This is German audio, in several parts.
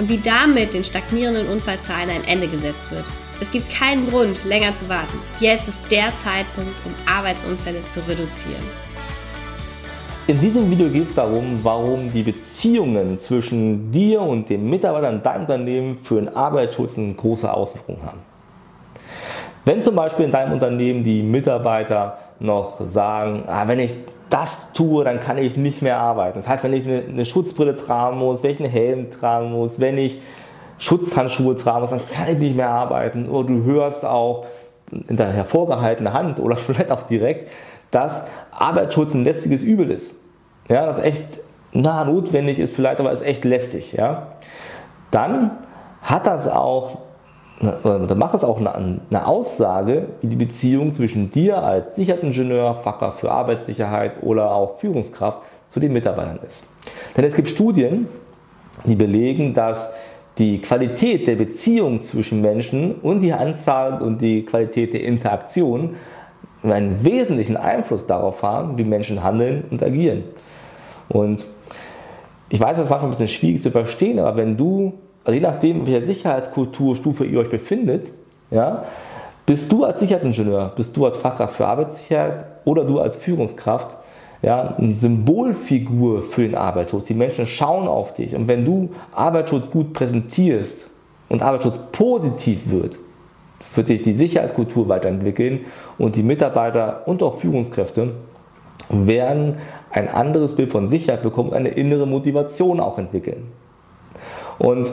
und wie damit den stagnierenden Unfallzahlen ein Ende gesetzt wird. Es gibt keinen Grund, länger zu warten. Jetzt ist der Zeitpunkt, um Arbeitsunfälle zu reduzieren. In diesem Video geht es darum, warum die Beziehungen zwischen dir und den Mitarbeitern in deinem Unternehmen für den Arbeitsschutz eine große Auswirkung haben. Wenn zum Beispiel in deinem Unternehmen die Mitarbeiter noch sagen, ah, wenn ich das tue, dann kann ich nicht mehr arbeiten. Das heißt, wenn ich eine, eine Schutzbrille tragen muss, wenn ich einen Helm tragen muss, wenn ich Schutzhandschuhe tragen muss, dann kann ich nicht mehr arbeiten. Oder du hörst auch in der hervorgehaltenen Hand oder vielleicht auch direkt, dass Arbeitsschutz ein lästiges Übel ist. Ja, das echt nah notwendig ist, vielleicht aber ist echt lästig. Ja. Dann hat das auch dann macht es auch eine, Aussage, wie die Beziehung zwischen dir als Sicherheitsingenieur, Fachkraft für Arbeitssicherheit oder auch Führungskraft zu den Mitarbeitern ist. Denn es gibt Studien, die belegen, dass die Qualität der Beziehung zwischen Menschen und die Anzahl und die Qualität der Interaktion einen wesentlichen Einfluss darauf haben, wie Menschen handeln und agieren. Und ich weiß, das ist manchmal ein bisschen schwierig zu verstehen, aber wenn du also je nachdem, welcher Sicherheitskulturstufe ihr euch befindet, ja, bist du als Sicherheitsingenieur, bist du als Fachkraft für Arbeitssicherheit oder du als Führungskraft ja, eine Symbolfigur für den Arbeitsschutz. Die Menschen schauen auf dich. Und wenn du Arbeitsschutz gut präsentierst und Arbeitsschutz positiv wird, wird sich die Sicherheitskultur weiterentwickeln und die Mitarbeiter und auch Führungskräfte werden ein anderes Bild von Sicherheit bekommen, eine innere Motivation auch entwickeln. Und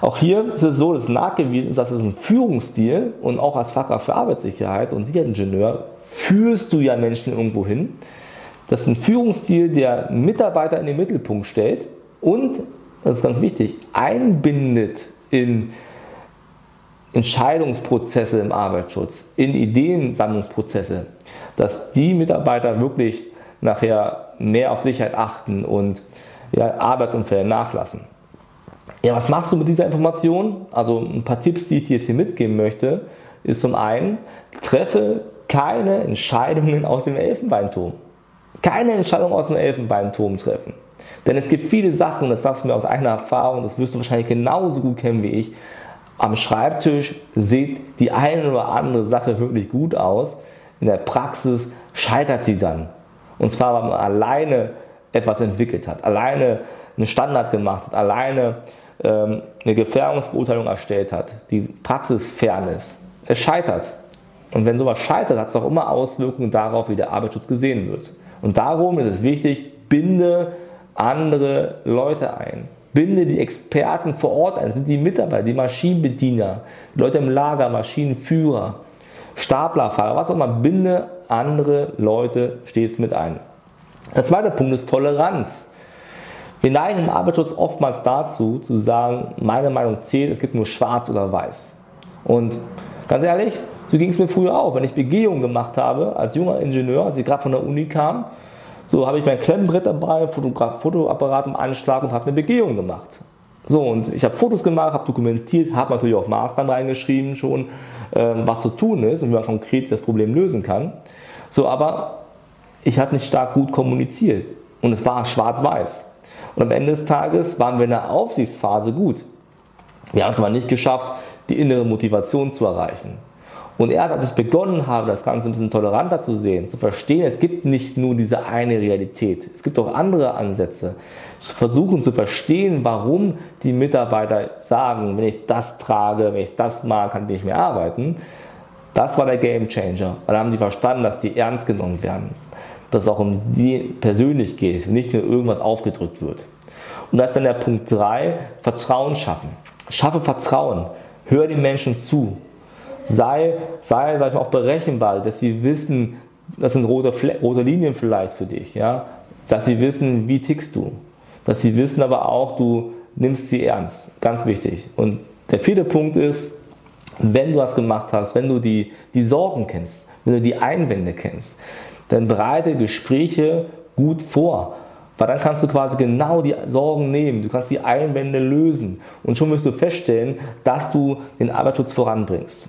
auch hier ist es so, dass nachgewiesen ist, dass es ein Führungsstil und auch als Fachkraft für Arbeitssicherheit und Sicherheitsingenieur führst du ja Menschen irgendwo hin. Das ist ein Führungsstil, der Mitarbeiter in den Mittelpunkt stellt und, das ist ganz wichtig, einbindet in Entscheidungsprozesse im Arbeitsschutz, in Ideensammlungsprozesse, dass die Mitarbeiter wirklich nachher mehr auf Sicherheit achten und ja, Arbeitsunfälle nachlassen. Ja, was machst du mit dieser Information? Also ein paar Tipps, die ich dir jetzt hier mitgeben möchte, ist zum einen, treffe keine Entscheidungen aus dem Elfenbeinturm. Keine Entscheidung aus dem Elfenbeinturm treffen. Denn es gibt viele Sachen, das sagst du mir aus eigener Erfahrung, das wirst du wahrscheinlich genauso gut kennen wie ich. Am Schreibtisch sieht die eine oder andere Sache wirklich gut aus. In der Praxis scheitert sie dann. Und zwar, weil man alleine etwas entwickelt hat, alleine einen Standard gemacht hat, alleine ähm, eine Gefährdungsbeurteilung erstellt hat, die praxisfern ist, es scheitert. Und wenn sowas scheitert, hat es auch immer Auswirkungen darauf, wie der Arbeitsschutz gesehen wird. Und darum ist es wichtig, binde andere Leute ein. Binde die Experten vor Ort ein. Das sind die Mitarbeiter, die Maschinenbediener, die Leute im Lager, Maschinenführer, Staplerfahrer, was auch immer. Binde andere Leute stets mit ein. Der zweite Punkt ist Toleranz. Wir neigen im Arbeitsschutz oftmals dazu, zu sagen, meine Meinung zählt, es gibt nur schwarz oder weiß. Und ganz ehrlich, so ging es mir früher auch. Wenn ich Begehungen gemacht habe, als junger Ingenieur, als ich gerade von der Uni kam, so habe ich mein Klemmbrett dabei, Fotograf, Fotoapparat im Anschlag und habe eine Begehung gemacht. So, und ich habe Fotos gemacht, habe dokumentiert, habe natürlich auch Maßnahmen reingeschrieben schon, ähm, was zu tun ist und wie man konkret das Problem lösen kann. So, aber ich habe nicht stark gut kommuniziert und es war schwarz-weiß. Und am Ende des Tages waren wir in der Aufsichtsphase gut. Wir haben es aber nicht geschafft, die innere Motivation zu erreichen. Und erst als ich begonnen habe, das Ganze ein bisschen toleranter zu sehen, zu verstehen, es gibt nicht nur diese eine Realität, es gibt auch andere Ansätze, zu versuchen zu verstehen, warum die Mitarbeiter sagen, wenn ich das trage, wenn ich das mag, kann ich nicht mehr arbeiten, das war der Game Changer. Weil da haben die verstanden, dass die ernst genommen werden dass es auch um die persönlich geht, nicht nur irgendwas aufgedrückt wird. Und da ist dann der Punkt 3, Vertrauen schaffen. Schaffe Vertrauen. Hör den Menschen zu. Sei, sei sag ich mal, auch berechenbar, dass sie wissen, das sind rote, rote Linien vielleicht für dich. Ja? Dass sie wissen, wie tickst du. Dass sie wissen aber auch, du nimmst sie ernst. Ganz wichtig. Und der vierte Punkt ist, wenn du das gemacht hast, wenn du die, die Sorgen kennst, wenn du die Einwände kennst, dann bereite Gespräche gut vor. Weil dann kannst du quasi genau die Sorgen nehmen, du kannst die Einwände lösen und schon wirst du feststellen, dass du den Arbeitsschutz voranbringst.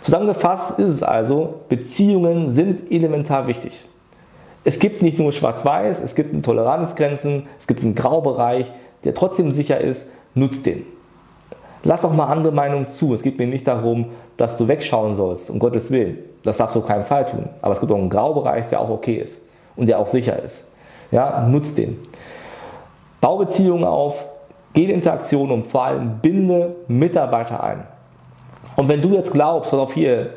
Zusammengefasst ist es also, Beziehungen sind elementar wichtig. Es gibt nicht nur Schwarz-Weiß, es gibt Toleranzgrenzen, es gibt einen Graubereich, der trotzdem sicher ist, nutzt den. Lass auch mal andere Meinungen zu. Es geht mir nicht darum, dass du wegschauen sollst, um Gottes Willen. Das darfst du auf keinen Fall tun. Aber es gibt auch einen Graubereich, der auch okay ist und der auch sicher ist. Ja, nutzt den. Bau Beziehungen auf, geh in Interaktion und vor allem binde Mitarbeiter ein. Und wenn du jetzt glaubst, pass auf hier,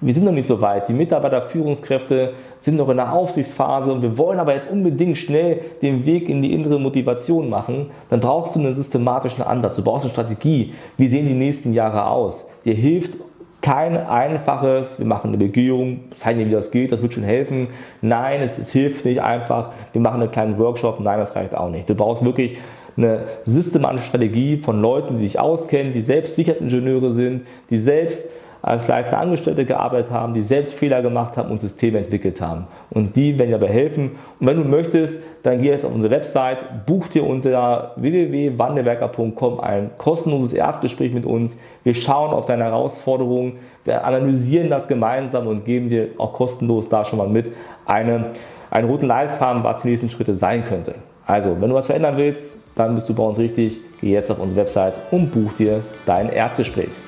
wir sind noch nicht so weit, die Mitarbeiter, Führungskräfte sind noch in der Aufsichtsphase und wir wollen aber jetzt unbedingt schnell den Weg in die innere Motivation machen, dann brauchst du einen systematischen Ansatz, du brauchst eine Strategie. Wie sehen die nächsten Jahre aus? Dir hilft kein einfaches, wir machen eine Begehung, zeigen dir, wie das geht, das wird schon helfen. Nein, es, es hilft nicht einfach, wir machen einen kleinen Workshop, nein, das reicht auch nicht. Du brauchst wirklich eine systematische Strategie von Leuten, die sich auskennen, die selbst Sicherheitsingenieure sind, die selbst als leitende Angestellte gearbeitet haben, die selbst Fehler gemacht haben und Systeme entwickelt haben. Und die werden dir dabei helfen. Und wenn du möchtest, dann geh jetzt auf unsere Website, buch dir unter www.wandelwerker.com ein kostenloses Erstgespräch mit uns. Wir schauen auf deine Herausforderungen, wir analysieren das gemeinsam und geben dir auch kostenlos da schon mal mit eine, einen roten Leitfaden, was die nächsten Schritte sein könnte. Also, wenn du was verändern willst, dann bist du bei uns richtig. Geh jetzt auf unsere Website und buch dir dein Erstgespräch.